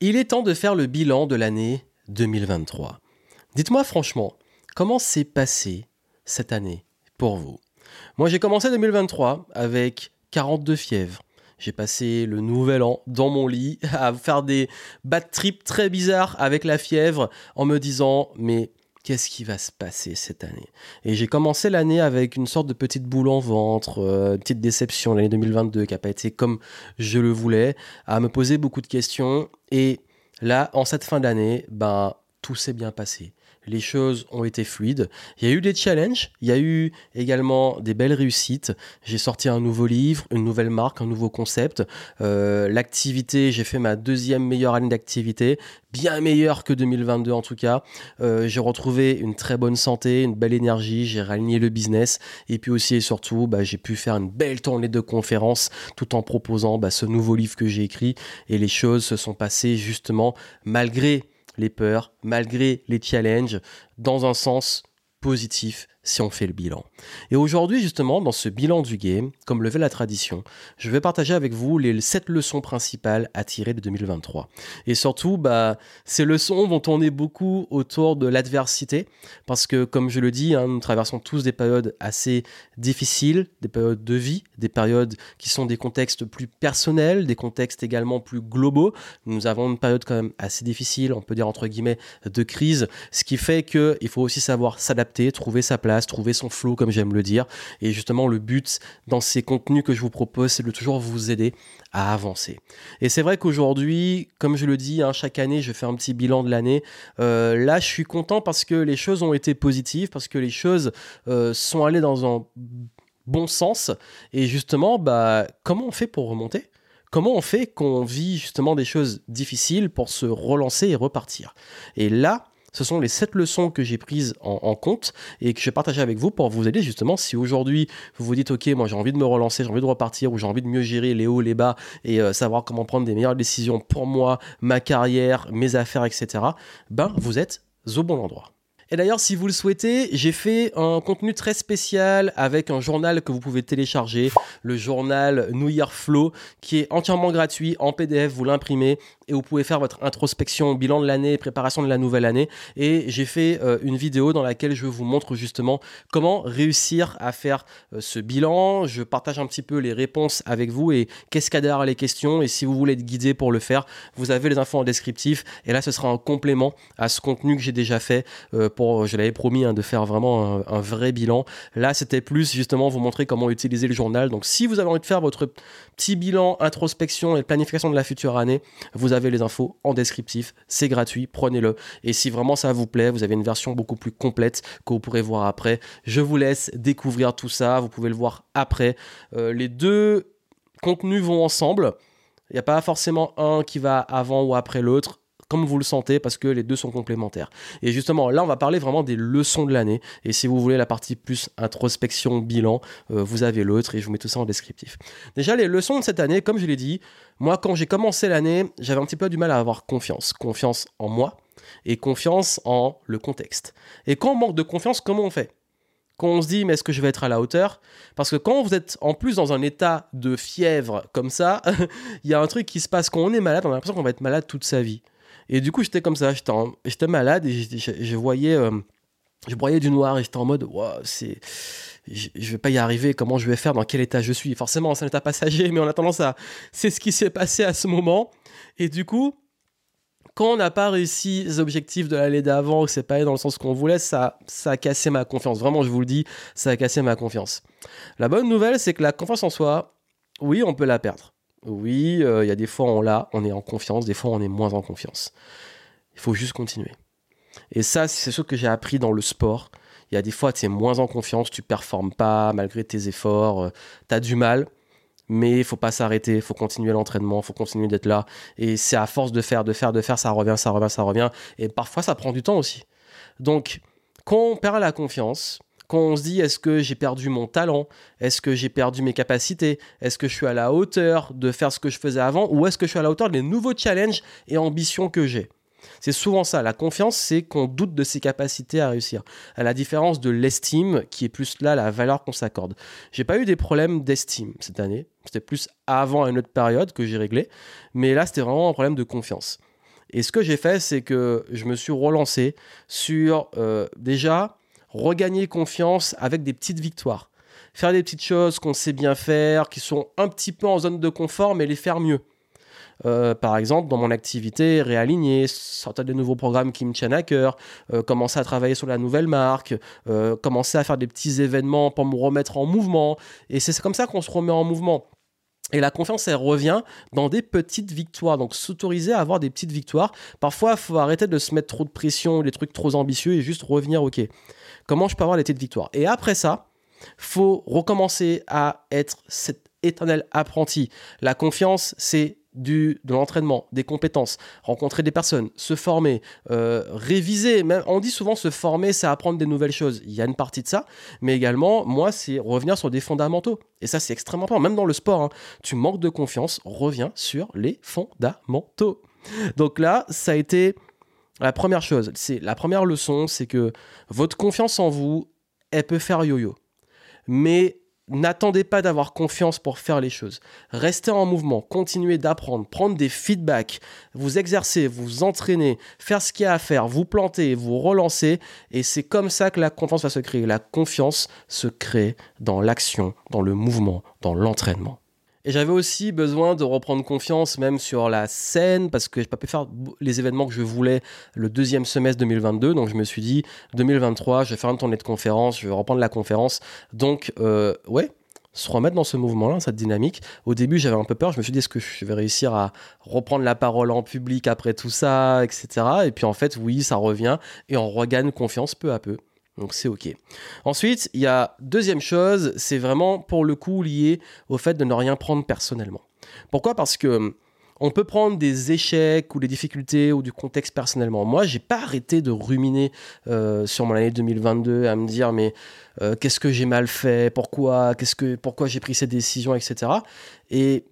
Il est temps de faire le bilan de l'année 2023. Dites-moi franchement, comment s'est passée cette année pour vous? Moi j'ai commencé 2023 avec 42 fièvres. J'ai passé le nouvel an dans mon lit à faire des bad trips très bizarres avec la fièvre en me disant mais qu'est-ce qui va se passer cette année. Et j'ai commencé l'année avec une sorte de petite boule en ventre, euh, petite déception, l'année 2022 qui n'a pas été comme je le voulais, à me poser beaucoup de questions. Et là, en cette fin d'année, ben, tout s'est bien passé les choses ont été fluides. Il y a eu des challenges, il y a eu également des belles réussites. J'ai sorti un nouveau livre, une nouvelle marque, un nouveau concept. Euh, l'activité, j'ai fait ma deuxième meilleure année d'activité, bien meilleure que 2022 en tout cas. Euh, j'ai retrouvé une très bonne santé, une belle énergie, j'ai réaligné le business et puis aussi et surtout, bah, j'ai pu faire une belle tournée de conférences tout en proposant bah, ce nouveau livre que j'ai écrit et les choses se sont passées justement malgré les peurs, malgré les challenges, dans un sens positif si on fait le bilan. Et aujourd'hui, justement, dans ce bilan du game, comme le veut la tradition, je vais partager avec vous les 7 leçons principales à tirer de 2023. Et surtout, bah, ces leçons vont tourner beaucoup autour de l'adversité, parce que, comme je le dis, hein, nous traversons tous des périodes assez difficiles, des périodes de vie, des périodes qui sont des contextes plus personnels, des contextes également plus globaux. Nous avons une période quand même assez difficile, on peut dire entre guillemets, de crise, ce qui fait qu'il faut aussi savoir s'adapter, trouver sa place, trouver son flow, comme j'aime le dire. Et justement, le but dans ces contenus que je vous propose, c'est de toujours vous aider à avancer. Et c'est vrai qu'aujourd'hui, comme je le dis, hein, chaque année, je fais un petit bilan de l'année. Euh, là, je suis content parce que les choses ont été positives, parce que les choses euh, sont allées dans un bon sens. Et justement, bah, comment on fait pour remonter? Comment on fait qu'on vit justement des choses difficiles pour se relancer et repartir? Et là, ce sont les sept leçons que j'ai prises en, compte et que je vais partager avec vous pour vous aider justement si aujourd'hui vous vous dites ok moi j'ai envie de me relancer, j'ai envie de repartir ou j'ai envie de mieux gérer les hauts, les bas et euh, savoir comment prendre des meilleures décisions pour moi, ma carrière, mes affaires, etc. Ben vous êtes au bon endroit. Et d'ailleurs, si vous le souhaitez, j'ai fait un contenu très spécial avec un journal que vous pouvez télécharger, le journal New Year Flow, qui est entièrement gratuit en PDF. Vous l'imprimez et vous pouvez faire votre introspection, bilan de l'année, préparation de la nouvelle année. Et j'ai fait euh, une vidéo dans laquelle je vous montre justement comment réussir à faire euh, ce bilan. Je partage un petit peu les réponses avec vous et qu'est-ce qu'il y a derrière les questions. Et si vous voulez être guidé pour le faire, vous avez les infos en descriptif. Et là, ce sera un complément à ce contenu que j'ai déjà fait. Euh, je l'avais promis, hein, de faire vraiment un, vrai bilan. Là, c'était plus justement vous montrer comment utiliser le journal. Donc, si vous avez envie de faire votre petit bilan introspection et planification de la future année, vous avez les infos en descriptif. C'est gratuit, prenez-le. Et si vraiment ça vous plaît, vous avez une version beaucoup plus complète que vous pourrez voir après. Je vous laisse découvrir tout ça. Vous pouvez le voir après. Euh, les deux contenus vont ensemble. Il n'y a pas forcément un qui va avant ou après l'autre comme vous le sentez, parce que les deux sont complémentaires. Et justement, là, on va parler vraiment des leçons de l'année. Et si vous voulez la partie plus introspection, bilan, euh, vous avez l'autre, et je vous mets tout ça en descriptif. Déjà, les leçons de cette année, comme je l'ai dit, moi, quand j'ai commencé l'année, j'avais un petit peu du mal à avoir confiance. Confiance en moi et confiance en le contexte. Et quand on manque de confiance, comment on fait? Quand on se dit mais est-ce que je vais être à la hauteur? Parce que quand vous êtes en plus dans un état de fièvre comme ça, il y a un truc qui se passe quand on est malade, on a l'impression qu'on va être malade toute sa vie. Et du coup, j'étais comme ça, j'étais malade et je voyais, euh, je broyais du noir et j'étais en mode, wow, c'est, je, je, vais pas y arriver, comment je vais faire, dans quel état je suis? Forcément, c'est un état passager, mais on a tendance à, c'est ce qui s'est passé à ce moment. Et du coup, quand on n'a pas réussi les objectifs de l'année d'avant, que c'est pas allé dans le sens qu'on voulait, ça, ça a cassé ma confiance. Vraiment, je vous le dis, ça a cassé ma confiance. La bonne nouvelle, c'est que la confiance en soi, oui, on peut la perdre. Oui, euh, il y a des fois on l'a, on est en confiance, des fois on est moins en confiance. Il faut juste continuer. Et ça, c'est ce que j'ai appris dans le sport. Il y a des fois, tu es moins en confiance, tu performes pas malgré tes efforts, euh, tu as du mal, mais il faut pas s'arrêter, il faut continuer l'entraînement, il faut continuer d'être là. Et c'est à force de faire, de faire, de faire, ça revient, ça revient, ça revient. Et parfois, ça prend du temps aussi. Donc, quand on perd la confiance, quand on se dit est-ce que j'ai perdu mon talent, est-ce que j'ai perdu mes capacités, est-ce que je suis à la hauteur de faire ce que je faisais avant, ou est-ce que je suis à la hauteur des nouveaux challenges et ambitions que j'ai? C'est souvent ça. La confiance, c'est qu'on doute de ses capacités à réussir. À la différence de l'estime, qui est plus là la valeur qu'on s'accorde. J'ai pas eu des problèmes d'estime cette année. C'était plus avant une autre période que j'ai réglé. Mais là, c'était vraiment un problème de confiance. Et ce que j'ai fait, c'est que je me suis relancé sur euh, déjà regagner confiance avec des petites victoires. Faire des petites choses qu'on sait bien faire, qui sont un petit peu en zone de confort, mais les faire mieux. Euh, par exemple, dans mon activité, réaligner, sortir de nouveaux programmes qui me tiennent à cœur, euh, commencer à travailler sur la nouvelle marque, euh, commencer à faire des petits événements pour me remettre en mouvement. Et c'est comme ça qu'on se remet en mouvement. Et la confiance, elle revient dans des petites victoires. Donc, s'autoriser à avoir des petites victoires. Parfois, il faut arrêter de se mettre trop de pression, des trucs trop ambitieux et juste revenir, OK, comment je peux avoir des petites victoires Et après ça, faut recommencer à être cet éternel apprenti. La confiance, c'est du, de l'entraînement, des compétences, rencontrer des personnes, se former, euh, réviser. Même, on dit souvent se former, c'est apprendre des nouvelles choses. Il y a une partie de ça, mais également, moi, c'est revenir sur des fondamentaux. Et ça, c'est extrêmement important. Même dans le sport, hein. tu manques de confiance, reviens sur les fondamentaux. Donc là, ça a été la première chose. C'est la première leçon, c'est que votre confiance en vous, elle peut faire yo-yo. Mais n'attendez pas d'avoir confiance pour faire les choses. Restez en mouvement, continuez d'apprendre, prendre des feedbacks, vous exercer, vous entraîner, faire ce qu'il y a à faire, vous planter, vous relancer. Et c'est comme ça que la confiance va se créer. La confiance se crée dans l'action, dans le mouvement, dans l'entraînement. Et j'avais aussi besoin de reprendre confiance même sur la scène parce que je n'ai pas pu faire les événements que je voulais le deuxième semestre 2022. Donc je me suis dit 2023, je vais faire une tournée de conférence, je vais reprendre la conférence. Donc euh, ouais, se remettre dans ce mouvement-là, cette dynamique. Au début, j'avais un peu peur. Je me suis dit, est-ce que je vais réussir à reprendre la parole en public après tout ça, etc. Et puis en fait, oui, ça revient et on regagne confiance peu à peu. Donc c'est ok. Ensuite, il y a deuxième chose, c'est vraiment pour le coup lié au fait de ne rien prendre personnellement. Pourquoi? Parce que hum, on peut prendre des échecs ou des difficultés ou du contexte personnellement. Moi, j'ai pas arrêté de ruminer euh, sur mon année 2022 à me dire mais euh, qu'est-ce que j'ai mal fait, pourquoi, qu'est-ce que, pourquoi j'ai pris cette décision, etc. Et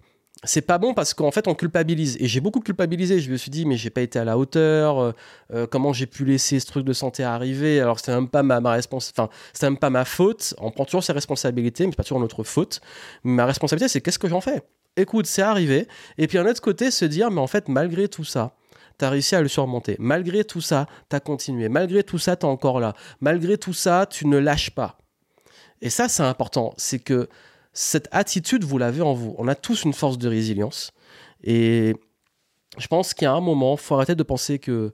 c'est pas bon parce qu'en fait on culpabilise et j'ai beaucoup culpabilisé je me suis dit mais j'ai pas été à la hauteur euh, euh, comment j'ai pu laisser ce truc de santé arriver? Alors c'était même pas ma, ma réponse enfin c'était même pas ma faute on prend toujours ses responsabilités mais c'est pas toujours notre faute ma responsabilité c'est qu'est-ce que j'en fais? Écoute c'est arrivé et puis un autre côté se dire mais en fait malgré tout ça t'as réussi à le surmonter. Malgré tout ça, t'as continué. Malgré tout ça, t'es encore là. Malgré tout ça, tu ne lâches pas. Et ça, c'est important. C'est que cette attitude, vous l'avez en vous. On a tous une force de résilience. Et je pense qu'il y a un moment, il faut arrêter de penser que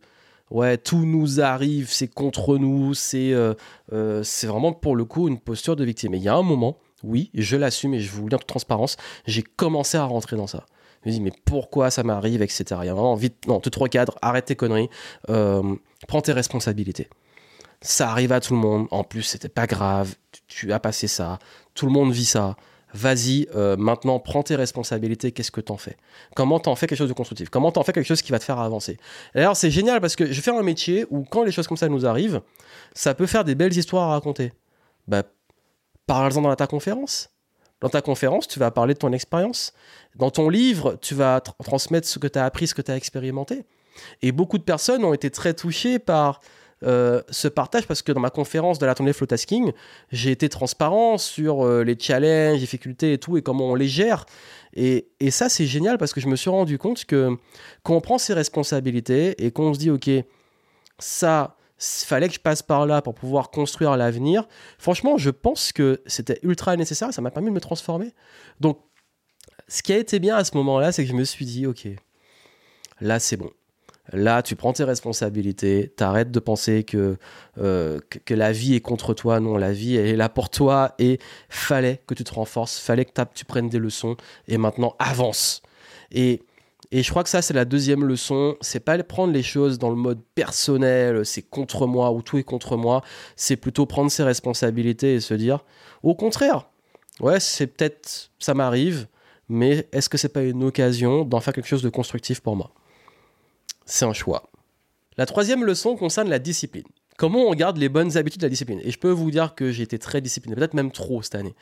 ouais, tout nous arrive, c'est contre nous, c'est euh, euh, vraiment pour le coup une posture de victime. Et il y a un moment, oui, je l'assume et je vous le dis en toute transparence, j'ai commencé à rentrer dans ça. Je me dis, mais pourquoi ça m'arrive, etc. Il y a vraiment vite, non, te recadres, arrête tes conneries, euh, prends tes responsabilités. Ça arrive à tout le monde, en plus, c'était pas grave, tu as passé ça, tout le monde vit ça vas-y, euh, maintenant, prends tes responsabilités, qu'est-ce que t'en fais? Comment t'en fais quelque chose de constructif? Comment t'en fais quelque chose qui va te faire avancer? D'ailleurs, c'est génial parce que je fais un métier où quand les choses comme ça nous arrivent, ça peut faire des belles histoires à raconter. Bah, parle-en dans ta conférence. Dans ta conférence, tu vas parler de ton expérience. Dans ton livre, tu vas transmettre ce que tu as appris, ce que tu as expérimenté. Et beaucoup de personnes ont été très touchées par euh, partage parce que dans ma conférence de la tournée Flow Tasking, j'ai été transparent sur euh, les challenges, difficultés et tout et comment on les gère. Et, et ça, c'est génial parce que je me suis rendu compte que quand on prend ses responsabilités et qu'on se dit, OK, ça, fallait que je passe par là pour pouvoir construire l'avenir. Franchement, je pense que c'était ultra nécessaire et ça m'a permis de me transformer. Donc, ce qui a été bien à ce moment-là, c'est que je me suis dit, ok, là c'est bon. Là, tu prends tes responsabilités, t'arrêtes de penser que, euh, que, la vie est contre toi. Non, la vie est là pour toi et fallait que tu te renforces, fallait que tu prennes des leçons et maintenant avance. Et, et je crois que ça, c'est la deuxième leçon. C'est pas prendre les choses dans le mode personnel, c'est contre moi ou tout est contre moi. C'est plutôt prendre ses responsabilités et se dire, au contraire, ouais, c'est peut-être, ça m'arrive, mais est-ce que c'est pas une occasion d'en faire quelque chose de constructif pour moi? C'est un choix. La troisième leçon concerne la discipline. Comment on garde les bonnes habitudes de la discipline? Et je peux vous dire que j'ai été très discipliné, peut-être même trop cette année.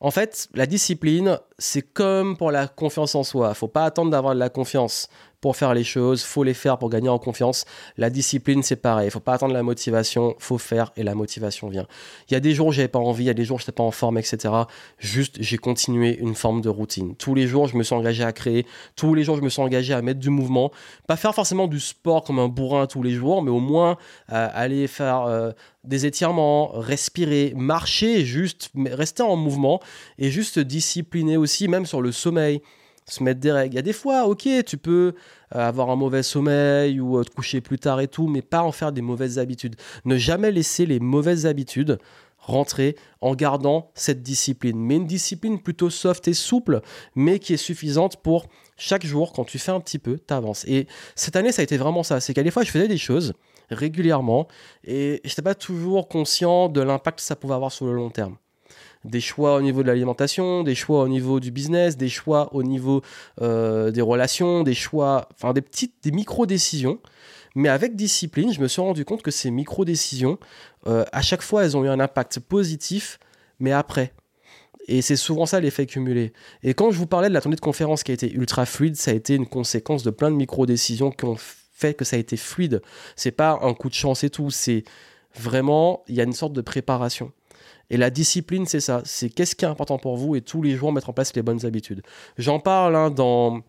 En fait, la discipline, c'est comme pour la confiance en soi. Il Faut pas attendre d'avoir de la confiance pour faire les choses, faut les faire pour gagner en confiance. La discipline, c'est pareil. Il faut pas attendre la motivation, faut faire et la motivation vient. Il y a des jours où j'avais pas envie, il y a des jours où j'étais pas en forme, etc. Juste, j'ai continué une forme de routine. Tous les jours, je me suis engagé à créer. Tous les jours, je me suis engagé à mettre du mouvement. Pas faire forcément du sport comme un bourrin tous les jours, mais au moins euh, aller faire euh, des étirements, respirer, marcher, juste rester en mouvement et juste discipliner aussi, même sur le sommeil se mettre des règles. Il y a des fois, ok, tu peux euh, avoir un mauvais sommeil ou euh, te coucher plus tard et tout, mais pas en faire des mauvaises habitudes. Ne jamais laisser les mauvaises habitudes rentrer en gardant cette discipline. Mais une discipline plutôt soft et souple, mais qui est suffisante pour chaque jour, quand tu fais un petit peu, tu avances. Et cette année, ça a été vraiment ça. C'est qu'à des fois, je faisais des choses régulièrement et je n'étais pas toujours conscient de l'impact que ça pouvait avoir sur le long terme des choix au niveau de l'alimentation, des choix au niveau du business, des choix au niveau euh, des relations, des choix, enfin des petites, des micro-décisions. Mais avec discipline, je me suis rendu compte que ces micro-décisions, euh, à chaque fois, elles ont eu un impact positif, mais après. Et c'est souvent ça l'effet cumulé. Et quand je vous parlais de la tournée de conférence qui a été ultra fluide, ça a été une conséquence de plein de micro-décisions qui ont fait que ça a été fluide. C'est pas un coup de chance et tout, c'est vraiment, il y a une sorte de préparation. Et la discipline, c'est ça. C'est qu'est-ce qui est important pour vous et tous les jours mettre en place les bonnes habitudes. J'en parle hein, dans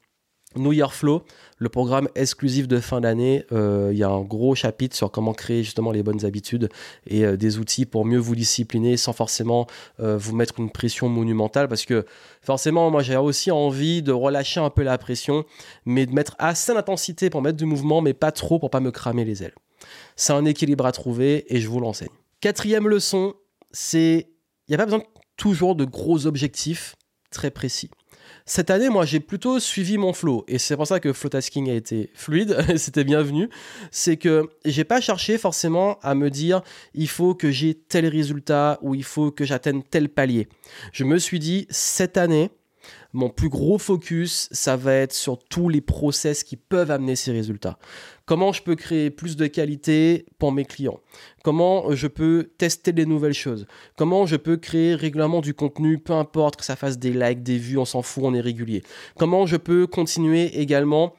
New Year Flow, le programme exclusif de fin d'année. Euh, il y a un gros chapitre sur comment créer justement les bonnes habitudes et euh, des outils pour mieux vous discipliner sans forcément euh, vous mettre une pression monumentale. Parce que forcément, moi j'ai aussi envie de relâcher un peu la pression, mais de mettre assez d'intensité pour mettre du mouvement, mais pas trop pour pas me cramer les ailes. C'est un équilibre à trouver et je vous l'enseigne. Quatrième leçon, c'est il n'y a pas besoin toujours de gros objectifs très précis. Cette année, moi, j'ai plutôt suivi mon flow et c'est pour ça que flow tasking a été fluide, c'était bienvenu. C'est que j'ai pas cherché forcément à me dire il faut que j'ai tel résultat ou il faut que j'atteigne tel palier. Je me suis dit cette année, mon plus gros focus, ça va être sur tous les process qui peuvent amener ces résultats. Comment je peux créer plus de qualité pour mes clients? Comment je peux tester des nouvelles choses? Comment je peux créer régulièrement du contenu, peu importe que ça fasse des likes, des vues, on s'en fout, on est régulier. Comment je peux continuer également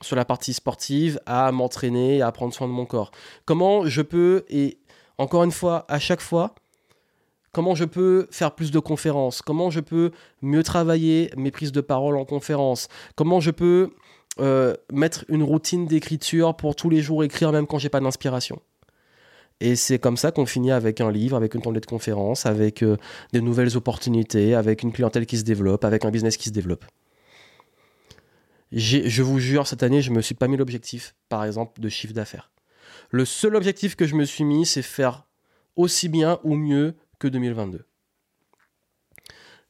sur la partie sportive à m'entraîner, à prendre soin de mon corps? Comment je peux, et encore une fois, à chaque fois, comment je peux faire plus de conférences, comment je peux mieux travailler mes prises de parole en conférence, comment je peux euh, mettre une routine d'écriture pour tous les jours écrire même quand j'ai pas d'inspiration? Et c'est comme ça qu'on finit avec un livre, avec une tournée de conférences, avec euh, des nouvelles opportunités, avec une clientèle qui se développe, avec un business qui se développe. Je vous jure, cette année, je me suis pas mis l'objectif, par exemple, de chiffre d'affaires. Le seul objectif que je me suis mis, c'est faire aussi bien ou mieux que 2022.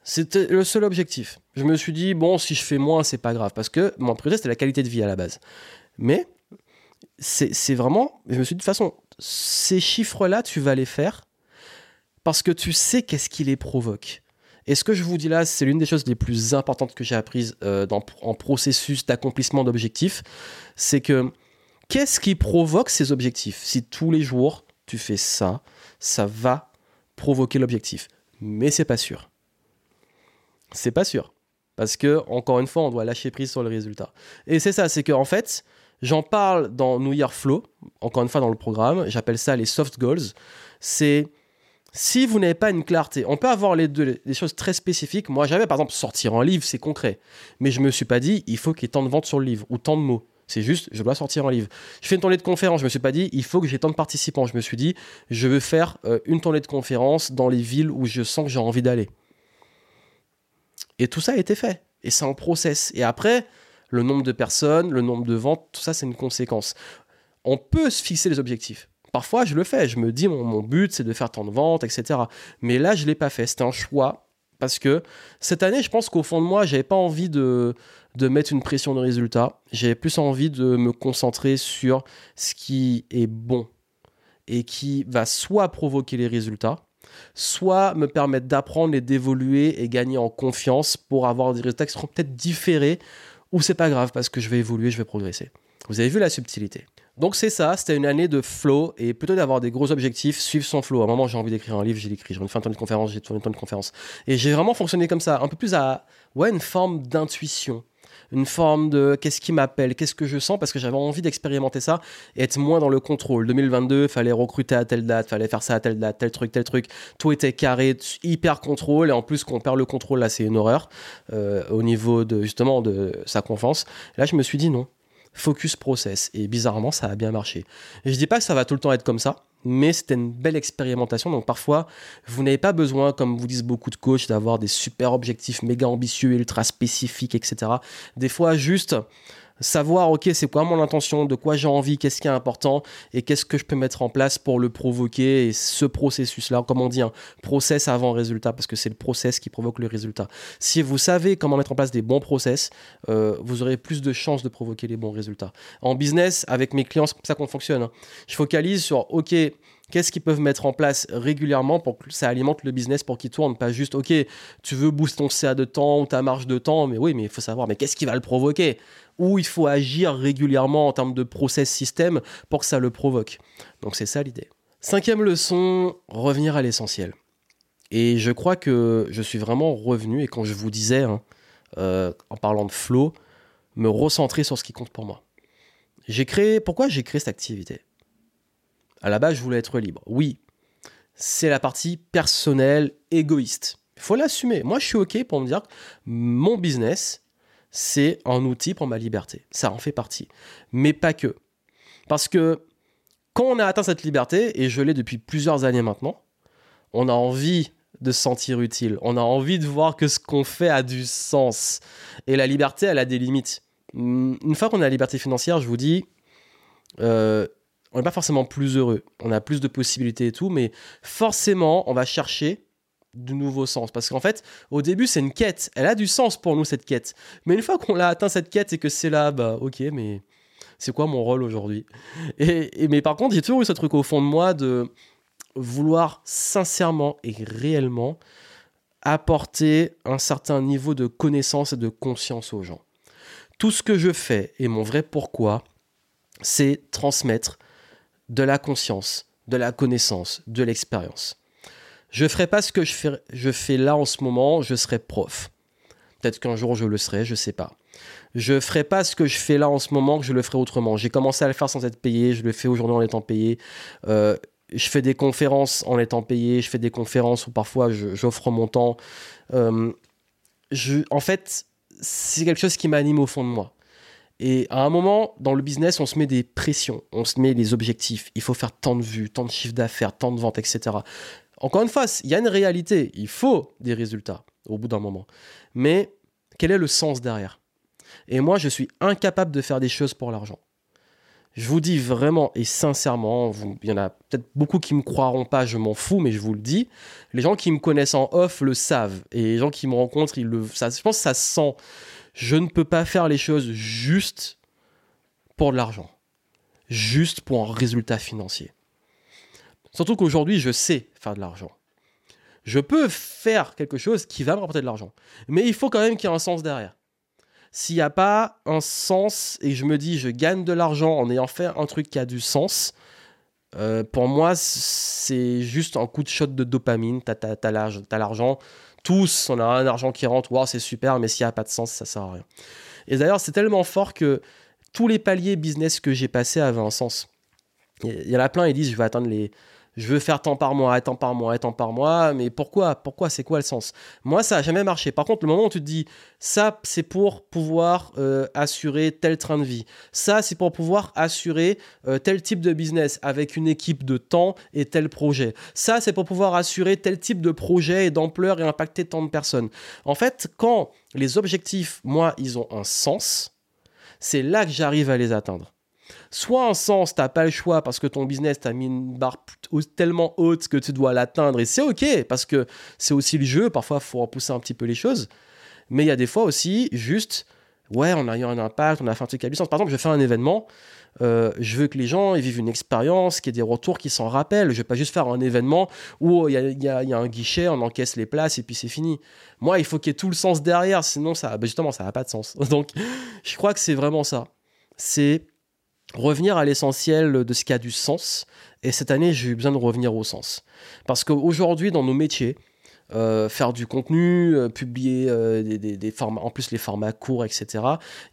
C'était le seul objectif. Je me suis dit, bon, si je fais moins, c'est pas grave. Parce que mon priorité, c'était la qualité de vie à la base. Mais c'est vraiment. Je me suis dit, de toute façon, ces chiffres-là, tu vas les faire parce que tu sais qu'est-ce qui les provoque. Et ce que je vous dis là, c'est l'une des choses les plus importantes que j'ai apprises euh, en processus d'accomplissement d'objectifs. C'est que qu'est-ce qui provoque ces objectifs? Si tous les jours, tu fais ça, ça va provoquer l'objectif. Mais c'est pas sûr. C'est pas sûr. Parce que, encore une fois, on doit lâcher prise sur le résultat. Et c'est ça, c'est que en fait, j'en parle dans New Year Flow, encore une fois dans le programme, j'appelle ça les soft goals. C'est si vous n'avez pas une clarté, on peut avoir les deux, des choses très spécifiques. Moi, j'avais par exemple sortir un livre, c'est concret. Mais je me suis pas dit, il faut qu'il y ait tant de ventes sur le livre ou tant de mots. C'est juste, je dois sortir un livre. Je fais une tournée de conférence. Je me suis pas dit, il faut que j'ai tant de participants. Je me suis dit, je veux faire euh, une tournée de conférence dans les villes où je sens que j'ai envie d'aller. Et tout ça a été fait. Et c'est en process. Et après, le nombre de personnes, le nombre de ventes, tout ça, c'est une conséquence. On peut se fixer les objectifs. Parfois, je le fais. Je me dis, mon, mon but, c'est de faire tant de ventes, etc. Mais là, je ne l'ai pas fait. C'était un choix. Parce que cette année, je pense qu'au fond de moi, j'avais pas envie de, de mettre une pression de résultat. J'avais plus envie de me concentrer sur ce qui est bon et qui va soit provoquer les résultats, soit me permettre d'apprendre et d'évoluer et gagner en confiance pour avoir des résultats qui seront peut-être différés ou c'est pas grave parce que je vais évoluer, je vais progresser. Vous avez vu la subtilité. Donc c'est ça, c'était une année de flow et plutôt d'avoir des gros objectifs, suivre son flow. À un moment, j'ai envie d'écrire un livre, j'ai écrit. J'ai envie de faire de conférence, j'ai tourné une de conférence. Et j'ai vraiment fonctionné comme ça, un peu plus à ouais, une forme d'intuition. Une forme de qu'est-ce qui m'appelle, qu'est-ce que je sens, parce que j'avais envie d'expérimenter ça et être moins dans le contrôle. 2022, fallait recruter à telle date, fallait faire ça à telle date, tel truc, tel truc. Tout était carré, hyper contrôle, et en plus, qu'on perd le contrôle, là, c'est une horreur euh, au niveau de justement de sa confiance. Là, je me suis dit non, focus process. Et bizarrement, ça a bien marché. Et je dis pas que ça va tout le temps être comme ça mais c'était une belle expérimentation. Donc parfois, vous n'avez pas besoin, comme vous disent beaucoup de coachs, d'avoir des super objectifs méga ambitieux, ultra spécifiques, etc. Des fois, juste savoir, ok, c'est quoi mon intention, de quoi j'ai envie, qu'est-ce qui est important et qu'est-ce que je peux mettre en place pour le provoquer. Et ce processus-là, comme on dit, un process avant résultat, parce que c'est le process qui provoque le résultat. Si vous savez comment mettre en place des bons process, euh, vous aurez plus de chances de provoquer les bons résultats. En business, avec mes clients, c'est comme ça qu'on fonctionne. Hein. Je focalise sur, ok, qu'est-ce qu'ils peuvent mettre en place régulièrement pour que ça alimente le business pour qu'il tourne? Pas juste ok tu veux booster ton CA de temps ou ta marge de temps mais oui mais il faut savoir mais qu'est-ce qui va le provoquer? Où il faut agir régulièrement en termes de process système pour que ça le provoque? Donc c'est ça l'idée. Cinquième leçon, revenir à l'essentiel. Et je crois que je suis vraiment revenu, et quand je vous disais, hein, euh, en parlant de flow, me recentrer sur ce qui compte pour moi. J'ai créé, pourquoi j'ai créé cette activité? À la base, je voulais être libre. Oui, c'est la partie personnelle, égoïste. Il faut l'assumer. Moi, je suis OK pour me dire que mon business, c'est un outil pour ma liberté. Ça en fait partie. Mais pas que. Parce que quand on a atteint cette liberté, et je l'ai depuis plusieurs années maintenant, on a envie de se sentir utile. On a envie de voir que ce qu'on fait a du sens. Et la liberté, elle a des limites. Une fois qu'on a la liberté financière, je vous dis, euh, on n'est pas forcément plus heureux. On a plus de possibilités et tout, mais forcément, on va chercher du nouveau sens. Parce qu'en fait, au début, c'est une quête. Elle a du sens pour nous, cette quête. Mais une fois qu'on l'a atteint, cette quête, et que c'est là, bah ok, mais c'est quoi mon rôle aujourd'hui? Et, Mais par contre, j'ai toujours eu ce truc au fond de moi de vouloir sincèrement et réellement apporter un certain niveau de connaissance et de conscience aux gens. Tout ce que je fais et mon vrai pourquoi, c'est transmettre de la conscience, de la connaissance, de l'expérience. Je ferai pas ce que je fais, là en ce moment, je serai prof. Peut-être qu'un jour je le serai, je sais pas. Je ferai pas ce que je fais là en ce moment, que je le ferai autrement. J'ai commencé à le faire sans être payé, je le fais aujourd'hui en étant payé. Euh, je fais des conférences en étant payé, je fais des conférences où parfois j'offre mon temps. Euh, en fait, c'est quelque chose qui m'anime au fond de moi. Et à un moment, dans le business, on se met des pressions, on se met des objectifs. Il faut faire tant de vues, tant de chiffres d'affaires, tant de ventes, etc. Encore une fois, il y a une réalité, il faut des résultats au bout d'un moment. Mais quel est le sens derrière? Et moi, je suis incapable de faire des choses pour l'argent. Je vous dis vraiment et sincèrement, il y en a peut-être beaucoup qui me croiront pas, je m'en fous, mais je vous le dis. Les gens qui me connaissent en off le savent. Et les gens qui me rencontrent, ils le, je pense que ça sent. Je ne peux pas faire les choses juste pour de l'argent. Juste pour un résultat financier. Surtout qu'aujourd'hui, je sais faire de l'argent. Je peux faire quelque chose qui va me rapporter de l'argent. Mais il faut quand même qu'il y ait un sens derrière. S'il n'y a pas un sens et je me dis je gagne de l'argent en ayant fait un truc qui a du sens, euh, pour moi, c'est juste un coup de shot de dopamine. Tu as, l'argent. Tous, on a un argent qui rentre. Wow, c'est super, mais s'il n'y a pas de sens, ça sert à rien. Et d'ailleurs, c'est tellement fort que tous les paliers business que j'ai passés avaient un sens. Il y en a plein, ils disent je vais atteindre les je veux faire tant par mois, tant par mois, tant par mois, mais pourquoi Pourquoi C'est quoi le sens? Moi, ça n'a jamais marché. Par contre, le moment où tu te dis, ça, c'est pour pouvoir euh, assurer tel train de vie, ça, c'est pour pouvoir assurer euh, tel type de business avec une équipe de temps et tel projet, ça, c'est pour pouvoir assurer tel type de projet et d'ampleur et impacter tant de personnes. En fait, quand les objectifs, moi, ils ont un sens, c'est là que j'arrive à les atteindre soit un sens, t'as pas le choix parce que ton business t'a mis une barre tellement haute que tu dois l'atteindre et c'est ok parce que c'est aussi le jeu. Parfois, faut repousser un petit peu les choses. Mais il y a des fois aussi, juste, ouais, on a eu un impact, on a fait un truc à licence. Par exemple, je fais un événement, euh, je veux que les gens ils vivent une expérience, qu'il y ait des retours qui s'en rappellent. Je vais pas juste faire un événement où il y a, un guichet, on encaisse les places et puis c'est fini. Moi, il faut qu'il y ait tout le sens derrière, sinon ça, ben justement, ça n'a pas de sens. Donc, je crois que c'est vraiment ça. C'est revenir à l'essentiel de ce qui a du sens. Et cette année, j'ai eu besoin de revenir au sens. Parce qu'aujourd'hui, dans nos métiers, euh, faire du contenu, euh, publier euh, des, formats, en plus les formats courts, etc.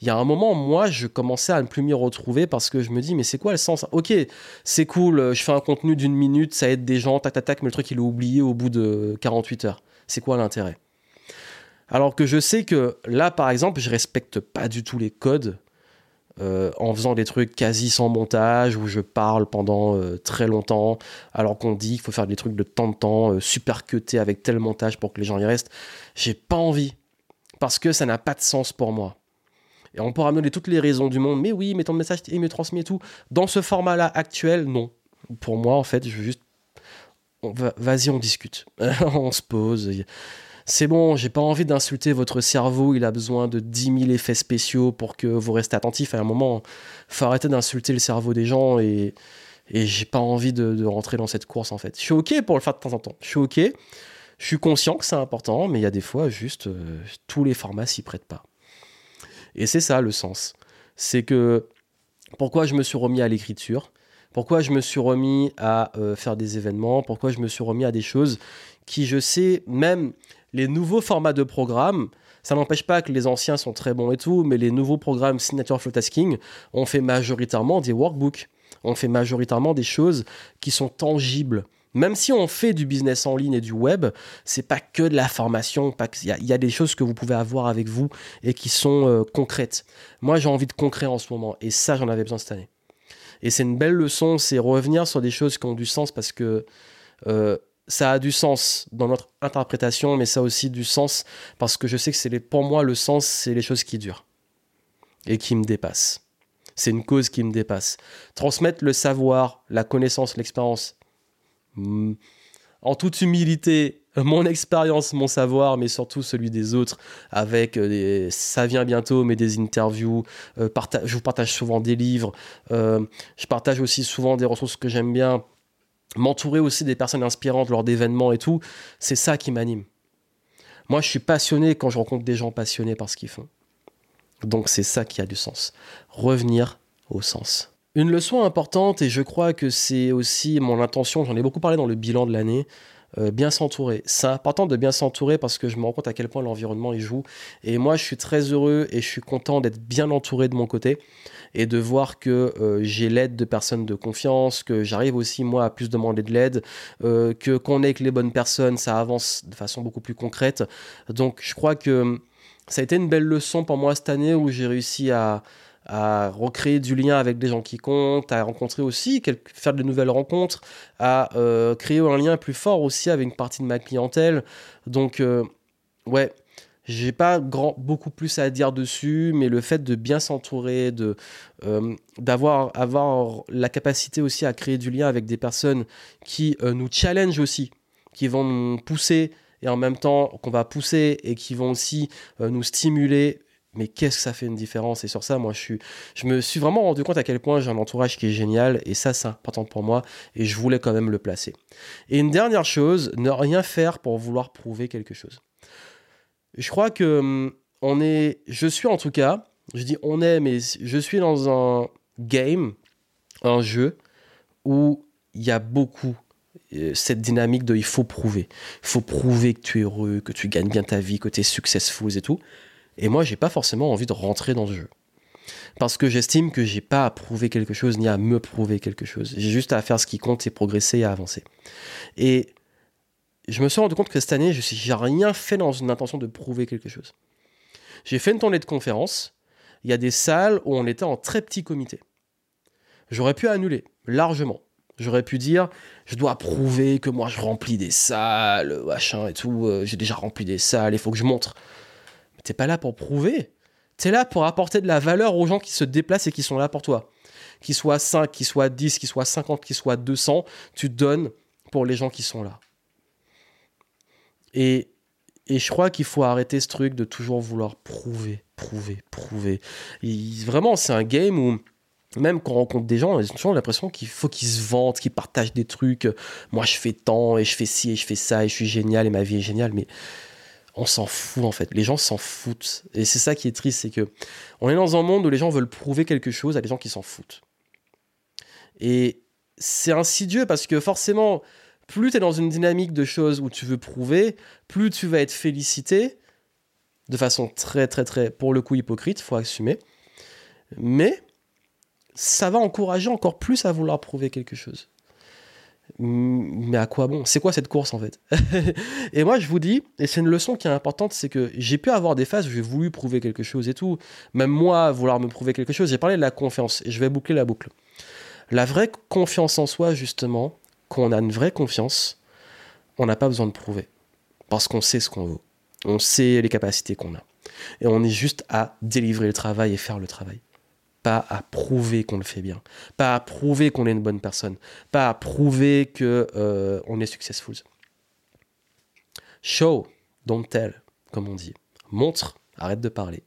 Il y a un moment, moi, je commençais à ne plus m'y retrouver parce que je me dis, mais c'est quoi le sens? Ok, c'est cool, je fais un contenu d'une minute, ça aide des gens, tac, tac, tac, mais le truc, il est oublié au bout de 48 heures. C'est quoi l'intérêt? Alors que je sais que là, par exemple, je respecte pas du tout les codes euh, en faisant des trucs quasi sans montage, où je parle pendant euh, très longtemps, alors qu'on dit qu'il faut faire des trucs de temps de temps, euh, super avec tel montage pour que les gens y restent. J'ai pas envie, parce que ça n'a pas de sens pour moi. Et on pourra me donner toutes les raisons du monde, mais oui, mais ton message, il me transmet tout. Dans ce format-là actuel, non. Pour moi, en fait, je veux juste. Vas-y, on discute. on se pose c'est bon, j'ai pas envie d'insulter votre cerveau, il a besoin de 10 000 effets spéciaux pour que vous restez attentif. À un moment, faut arrêter d'insulter le cerveau des gens et, j'ai pas envie de, rentrer dans cette course en fait. Je suis ok pour le faire de temps en temps, je suis ok, je suis conscient que c'est important, mais il y a des fois juste euh, tous les formats s'y prêtent pas. Et c'est ça le sens. C'est que pourquoi je me suis remis à l'écriture? Pourquoi je me suis remis à euh, faire des événements, pourquoi je me suis remis à des choses qui, je sais, même les nouveaux formats de programmes, ça n'empêche pas que les anciens sont très bons et tout, mais les nouveaux programmes Signature Flow Tasking ont fait majoritairement des workbooks, on fait majoritairement des choses qui sont tangibles. Même si on fait du business en ligne et du web, c'est pas que de la formation, il y, a des choses que vous pouvez avoir avec vous et qui sont euh, concrètes. Moi, j'ai envie de concret en ce moment et ça, j'en avais besoin cette année. Et c'est une belle leçon, c'est revenir sur des choses qui ont du sens parce que euh, ça a du sens dans notre interprétation, mais ça a aussi du sens parce que je sais que c'est pour moi le sens, c'est les choses qui durent et qui me dépassent. C'est une cause qui me dépasse. Transmettre le savoir, la connaissance, l'expérience, hmm, en toute humilité, mon expérience, mon savoir, mais surtout celui des autres, avec euh, des, ça vient bientôt, mais des interviews. Euh, je vous partage souvent des livres. Euh, je partage aussi souvent des ressources que j'aime bien m'entourer aussi des personnes inspirantes lors d'événements et tout, c'est ça qui m'anime. Moi, je suis passionné quand je rencontre des gens passionnés par ce qu'ils font. Donc c'est ça qui a du sens. Revenir au sens. Une leçon importante, et je crois que c'est aussi mon intention, j'en ai beaucoup parlé dans le bilan de l'année, euh, bien s'entourer. C'est important de bien s'entourer parce que je me rends compte à quel point l'environnement y joue. Et moi, je suis très heureux et je suis content d'être bien entouré de mon côté et de voir que euh, j'ai l'aide de personnes de confiance, que j'arrive aussi moi à plus demander de l'aide, euh, que qu'on est avec les bonnes personnes, ça avance de façon beaucoup plus concrète. Donc je crois que ça a été une belle leçon pour moi cette année où j'ai réussi à, recréer du lien avec des gens qui comptent, à rencontrer aussi, faire de nouvelles rencontres, à euh, créer un lien plus fort aussi avec une partie de ma clientèle. Donc, ouais, j'ai pas grand, beaucoup plus à dire dessus, mais le fait de bien s'entourer, de euh, d'avoir avoir la capacité aussi à créer du lien avec des personnes qui euh, nous challenge aussi, qui vont nous pousser et en même temps qu'on va pousser et qui vont aussi euh, nous stimuler. Mais qu'est-ce que ça fait une différence? Et sur ça, moi, je, me suis vraiment rendu compte à quel point j'ai un entourage qui est génial. Et ça, c'est important pour moi. Et je voulais quand même le placer. Et une dernière chose, ne rien faire pour vouloir prouver quelque chose je crois que hum, on est, je suis en tout cas, je dis on est, mais je suis dans un game, un jeu où il y a beaucoup euh, cette dynamique de il faut prouver. Il faut prouver que tu es heureux, que tu gagnes bien ta vie, que tu es successful et tout. Et moi, j'ai pas forcément envie de rentrer dans ce jeu. Parce que j'estime que j'ai pas à prouver quelque chose ni à me prouver quelque chose. J'ai juste à faire ce qui compte et progresser et avancer. Et je me suis rendu compte que cette année, je n'ai rien fait dans une intention de prouver quelque chose. J'ai fait une tournée de conférence. Il y a des salles où on était en très petit comité. J'aurais pu annuler, largement. J'aurais pu dire, je dois prouver que moi je remplis des salles, machin et tout. Euh, j'ai déjà rempli des salles, il faut que je montre. T'es pas là pour prouver. T'es là pour apporter de la valeur aux gens qui se déplacent et qui sont là pour toi. Qu'ils soient 5, qu'ils soient 10, qu'ils soient 50, qu'ils soient 200, tu donnes pour les gens qui sont là. Et, je crois qu'il faut arrêter ce truc de toujours vouloir prouver, prouver, prouver. vraiment, c'est un game où même quand on rencontre des gens, ils ont toujours l'impression qu'il faut qu'ils se vantent, qu'ils partagent des trucs. Moi, je fais tant, et je fais ci, et je fais ça, et je suis génial, et ma vie est géniale. Mais on s'en fout, en fait. Les gens s'en foutent. Et c'est ça qui est triste, c'est que on est dans un monde où les gens veulent prouver quelque chose à des gens qui s'en foutent. Et c'est insidieux parce que forcément, plus tu es dans une dynamique de choses où tu veux prouver, plus tu vas être félicité de façon très très très pour le coup hypocrite, faut assumer. Mais ça va encourager encore plus à vouloir prouver quelque chose. Mais à quoi bon? C'est quoi cette course en fait? Et moi je vous dis, et c'est une leçon qui est importante, c'est que j'ai pu avoir des phases où j'ai voulu prouver quelque chose et tout. Même moi, vouloir me prouver quelque chose. J'ai parlé de la confiance et je vais boucler la boucle. La vraie confiance en soi, justement, quand on a une vraie confiance, on n'a pas besoin de prouver. Parce qu'on sait ce qu'on veut. On sait les capacités qu'on a. Et on est juste à délivrer le travail et faire le travail. Pas à prouver qu'on le fait bien. Pas à prouver qu'on est une bonne personne. Pas à prouver qu'on euh, on est successful. Show, don't tell, comme on dit. Montre, arrête de parler.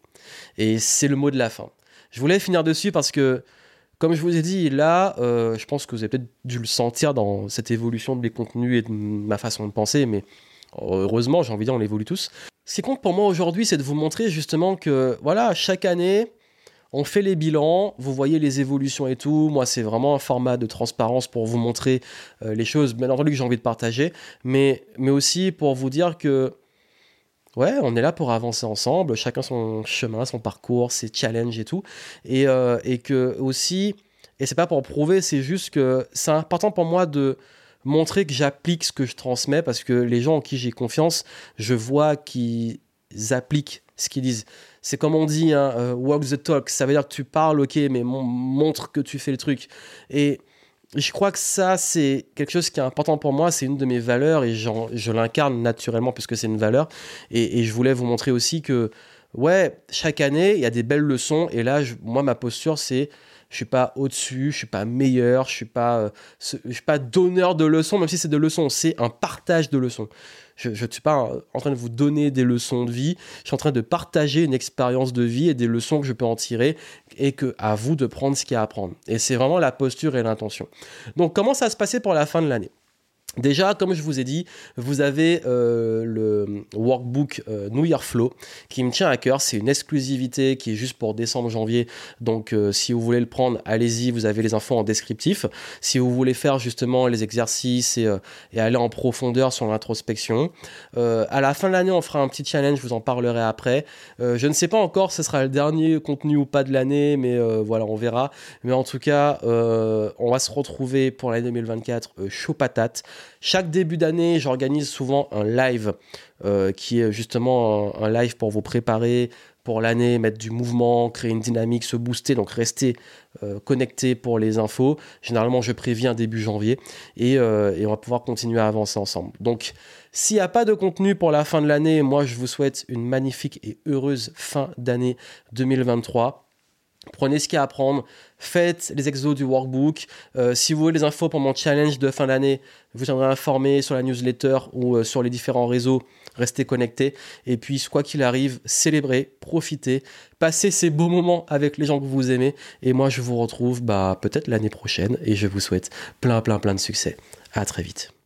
Et c'est le mot de la fin. Je voulais finir dessus parce que comme je vous ai dit, là, euh, je pense que vous avez peut-être dû le sentir dans cette évolution de mes contenus et de ma façon de penser, mais heureusement, j'ai envie de dire, on évolue tous. Ce qui compte pour moi aujourd'hui, c'est de vous montrer justement que, voilà, chaque année, on fait les bilans, vous voyez les évolutions et tout. Moi, c'est vraiment un format de transparence pour vous montrer euh, les choses, bien entendu, que j'ai envie de partager, mais, mais aussi pour vous dire que ouais, on est là pour avancer ensemble, chacun son chemin, son parcours, ses challenges et tout. Et, euh, et que aussi, et c'est pas pour prouver, c'est juste que c'est important pour moi de montrer que j'applique ce que je transmets parce que les gens en qui j'ai confiance, je vois qu'ils appliquent ce qu'ils disent. C'est comme on dit, hein, euh, walk the talk. Ça veut dire que tu parles, ok, mais montre que tu fais le truc. Et je crois que ça, c'est quelque chose qui est important pour moi. C'est une de mes valeurs et je l'incarne naturellement puisque c'est une valeur. Et, je voulais vous montrer aussi que, ouais, chaque année, il y a des belles leçons. Et là, moi, ma posture, c'est je suis pas au-dessus, je suis pas meilleur, je suis pas, euh, suis pas donneur de leçons, même si c'est de leçons, c'est un partage de leçons. Je ne suis pas en train de vous donner des leçons de vie, je suis en train de partager une expérience de vie et des leçons que je peux en tirer et que à vous de prendre ce qu'il y a à prendre. Et c'est vraiment la posture et l'intention. Donc comment ça se passer pour la fin de l'année? Déjà, comme je vous ai dit, vous avez euh, le workbook euh, New Year Flow qui me tient à cœur. C'est une exclusivité qui est juste pour décembre, janvier. Donc, euh, si vous voulez le prendre, allez-y. Vous avez les infos en descriptif. Si vous voulez faire justement les exercices et, et aller en profondeur sur l'introspection, à la fin de l'année, on fera un petit challenge. Je vous en parlerai après. je ne sais pas encore si ce sera le dernier contenu ou pas de l'année, mais voilà, on verra. Mais en tout cas, on va se retrouver pour l'année 2024 chaud patate. Chaque début d'année, j'organise souvent un live euh, qui est justement un, live pour vous préparer pour l'année, mettre du mouvement, créer une dynamique, se booster, donc rester euh, connecté pour les infos. Généralement, je préviens début janvier et, euh, et on va pouvoir continuer à avancer ensemble. Donc, s'il n'y a pas de contenu pour la fin de l'année, moi, je vous souhaite une magnifique et heureuse fin d'année 2023. Prenez ce qu'il y a à prendre, faites les exos du workbook. Euh, si vous voulez les infos pour mon challenge de fin d'année, vous tiendrez informé sur la newsletter ou euh, sur les différents réseaux. Restez connectés. Et puis, quoi qu'il arrive, célébrez, profitez, passez ces beaux moments avec les gens que vous aimez. Et moi, je vous retrouve bah, peut-être l'année prochaine et je vous souhaite plein, plein, plein de succès. À très vite.